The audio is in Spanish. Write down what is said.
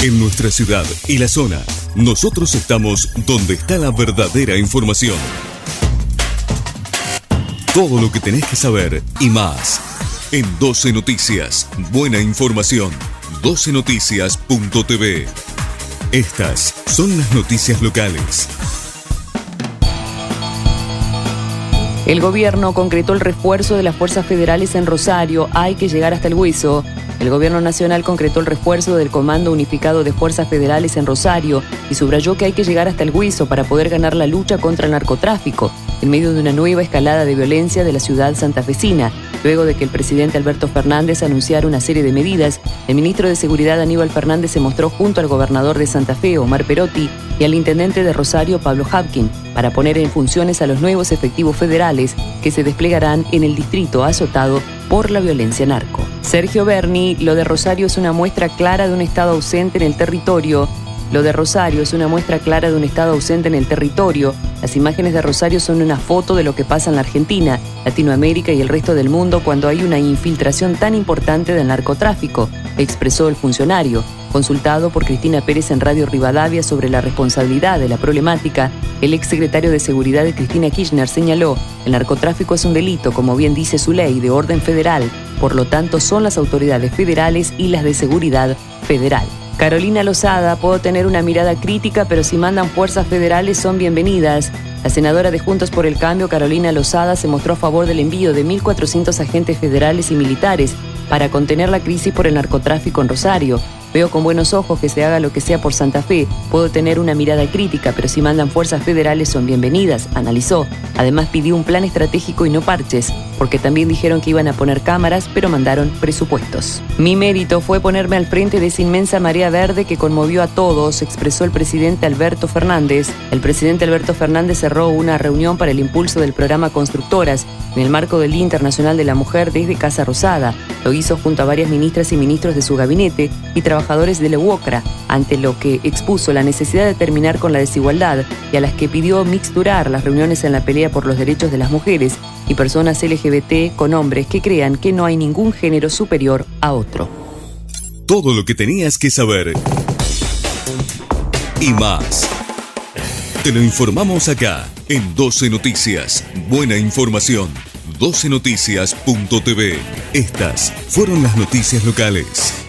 En nuestra ciudad y la zona, nosotros estamos donde está la verdadera información. Todo lo que tenés que saber y más. En 12 Noticias, buena información. 12noticias.tv. Estas son las noticias locales. El gobierno concretó el refuerzo de las fuerzas federales en Rosario. Hay que llegar hasta el hueso. El gobierno nacional concretó el refuerzo del Comando Unificado de Fuerzas Federales en Rosario y subrayó que hay que llegar hasta el hueso para poder ganar la lucha contra el narcotráfico en medio de una nueva escalada de violencia de la ciudad santafesina. Luego de que el presidente Alberto Fernández anunciara una serie de medidas, el ministro de Seguridad Aníbal Fernández se mostró junto al gobernador de Santa Fe, Omar Perotti, y al intendente de Rosario, Pablo Hapkin, para poner en funciones a los nuevos efectivos federales que se desplegarán en el distrito azotado por la violencia narco. Sergio Berni, lo de Rosario es una muestra clara de un Estado ausente en el territorio lo de Rosario es una muestra clara de un Estado ausente en el territorio. Las imágenes de Rosario son una foto de lo que pasa en la Argentina, Latinoamérica y el resto del mundo cuando hay una infiltración tan importante del narcotráfico, expresó el funcionario. Consultado por Cristina Pérez en Radio Rivadavia sobre la responsabilidad de la problemática, el exsecretario de Seguridad de Cristina Kirchner señaló, el narcotráfico es un delito, como bien dice su ley, de orden federal, por lo tanto son las autoridades federales y las de seguridad federal. Carolina Lozada, puedo tener una mirada crítica, pero si mandan fuerzas federales son bienvenidas. La senadora de Juntos por el Cambio, Carolina Lozada, se mostró a favor del envío de 1.400 agentes federales y militares para contener la crisis por el narcotráfico en Rosario. Veo con buenos ojos que se haga lo que sea por Santa Fe. Puedo tener una mirada crítica, pero si mandan fuerzas federales son bienvenidas, analizó. Además pidió un plan estratégico y no parches, porque también dijeron que iban a poner cámaras, pero mandaron presupuestos. Mi mérito fue ponerme al frente de esa inmensa marea verde que conmovió a todos, expresó el presidente Alberto Fernández. El presidente Alberto Fernández cerró una reunión para el impulso del programa Constructoras en el marco del Día Internacional de la Mujer desde Casa Rosada. Lo hizo junto a varias ministras y ministros de su gabinete y trabajadores de la UOCRA, ante lo que expuso la necesidad de terminar con la desigualdad y a las que pidió mixturar las reuniones en la pelea por los derechos de las mujeres y personas LGBT con hombres que crean que no hay ningún género superior a otro. Todo lo que tenías que saber y más. Te lo informamos acá en 12 Noticias. Buena información. 12noticias.tv. Estas fueron las noticias locales.